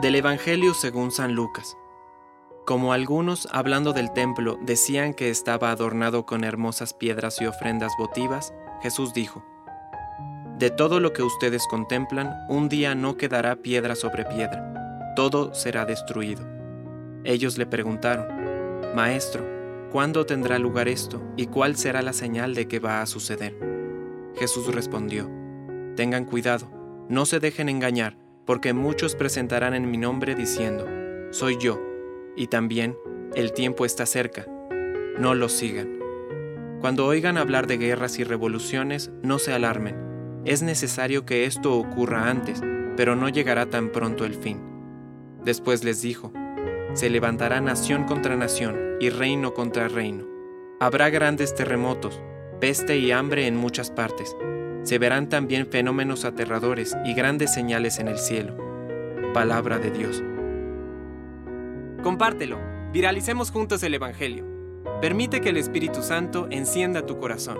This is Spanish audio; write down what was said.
Del Evangelio según San Lucas. Como algunos, hablando del templo, decían que estaba adornado con hermosas piedras y ofrendas votivas, Jesús dijo, De todo lo que ustedes contemplan, un día no quedará piedra sobre piedra, todo será destruido. Ellos le preguntaron, Maestro, ¿cuándo tendrá lugar esto y cuál será la señal de que va a suceder? Jesús respondió, Tengan cuidado, no se dejen engañar, porque muchos presentarán en mi nombre diciendo, Soy yo, y también, el tiempo está cerca. No los sigan. Cuando oigan hablar de guerras y revoluciones, no se alarmen. Es necesario que esto ocurra antes, pero no llegará tan pronto el fin. Después les dijo, se levantará nación contra nación y reino contra reino. Habrá grandes terremotos, peste y hambre en muchas partes. Se verán también fenómenos aterradores y grandes señales en el cielo. Palabra de Dios. Compártelo, viralicemos juntos el Evangelio. Permite que el Espíritu Santo encienda tu corazón.